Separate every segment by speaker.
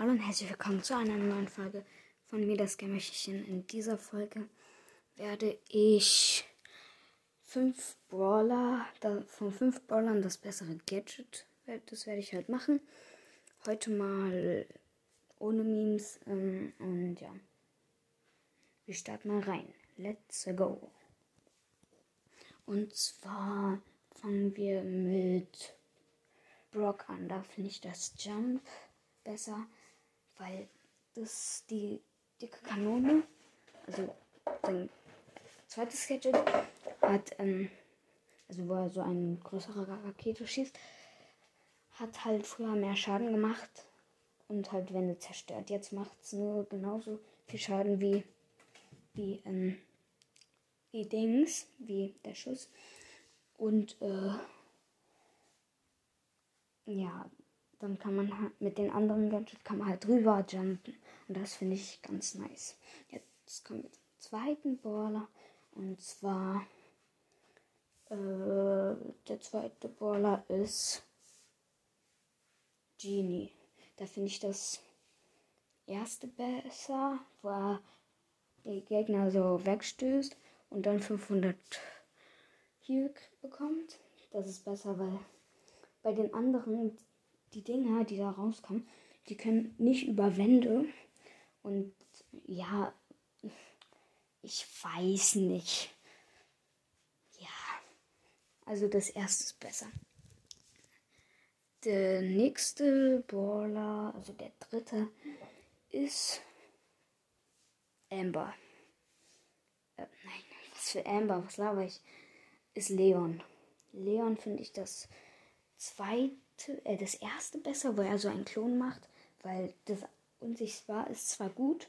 Speaker 1: Hallo und herzlich willkommen zu einer neuen Folge von mir, das Gamerchen. In dieser Folge werde ich fünf Brawler, von fünf Brawlern das bessere Gadget, das werde ich halt machen. Heute mal ohne Memes ähm, und ja. Wir starten mal rein. Let's go. Und zwar fangen wir mit Brock an. Da finde ich das Jump besser weil das die dicke Kanone, also sein zweites Gadget, hat, ähm, also wo er so eine größere Rakete schießt, hat halt früher mehr Schaden gemacht und halt Wände zerstört. Jetzt macht es nur genauso viel Schaden wie, wie, ähm, wie Dings, wie der Schuss. Und, äh, ja, dann kann man halt mit den anderen Gadgets kann man halt drüber jumpen. Und das finde ich ganz nice. Jetzt kommen wir zum zweiten Baller. Und zwar äh, der zweite Baller ist Genie. Da finde ich das erste besser, wo er die Gegner so wegstößt und dann 500 Heal bekommt. Das ist besser, weil bei den anderen die Dinger, die da rauskommen, die können nicht über Wände. Und ja, ich weiß nicht. Ja, also das erste ist besser. Der nächste Baller, also der dritte, ist Amber. Äh, nein, was für Amber, was laber ich? Ist Leon. Leon finde ich das zweite äh, das erste besser, wo er so einen Klon macht, weil das unsichtbar ist zwar gut,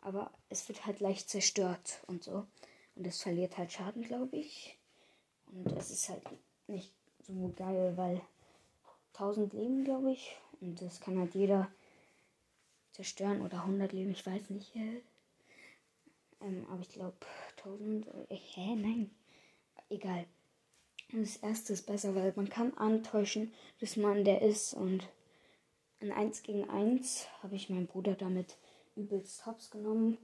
Speaker 1: aber es wird halt leicht zerstört und so. Und es verliert halt Schaden, glaube ich. Und es ist halt nicht so geil, weil 1000 Leben, glaube ich. Und das kann halt jeder zerstören oder 100 Leben, ich weiß nicht. Äh, ähm, aber ich glaube 1000. Äh, hä, nein. Egal. Das erste ist besser, weil man kann antäuschen, dass man der ist. Und in 1 gegen 1 habe ich meinen Bruder damit übelst hops genommen.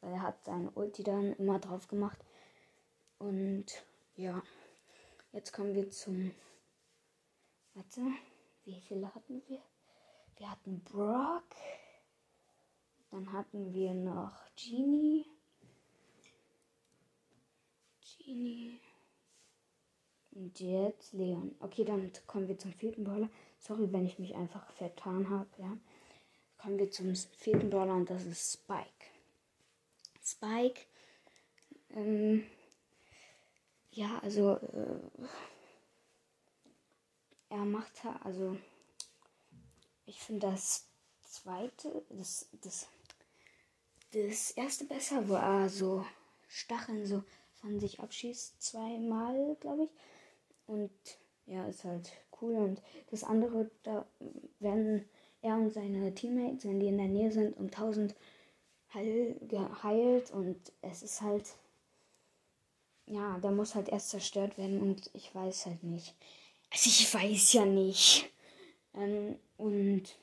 Speaker 1: Weil er hat seine Ulti dann immer drauf gemacht. Und ja, jetzt kommen wir zum. Warte, wie viele hatten wir? Wir hatten Brock. Dann hatten wir noch Genie. Genie. Und jetzt Leon. Okay, dann kommen wir zum vierten Brawler. Sorry, wenn ich mich einfach vertan habe, ja. Kommen wir zum vierten Brawler und das ist Spike. Spike, ähm, ja, also, äh, er macht also, ich finde das zweite, das, das, das erste besser, wo er so Stacheln so von sich abschießt, zweimal, glaube ich. Und ja, ist halt cool. Und das andere, da werden er und seine Teammates, wenn die in der Nähe sind, um 1000 heil, geheilt. Und es ist halt, ja, der muss halt erst zerstört werden. Und ich weiß halt nicht. Also ich weiß ja nicht. Ähm, und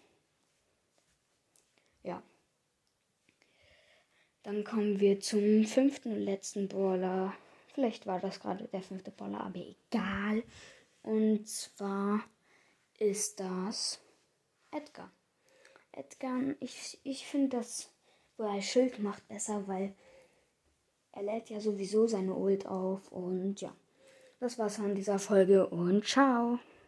Speaker 1: ja. Dann kommen wir zum fünften und letzten Brawler. Vielleicht war das gerade der fünfte Baller, aber egal. Und zwar ist das Edgar. Edgar, ich, ich finde das, wo er Schild macht, besser, weil er lädt ja sowieso seine Ult auf. Und ja, das war's an dieser Folge und ciao.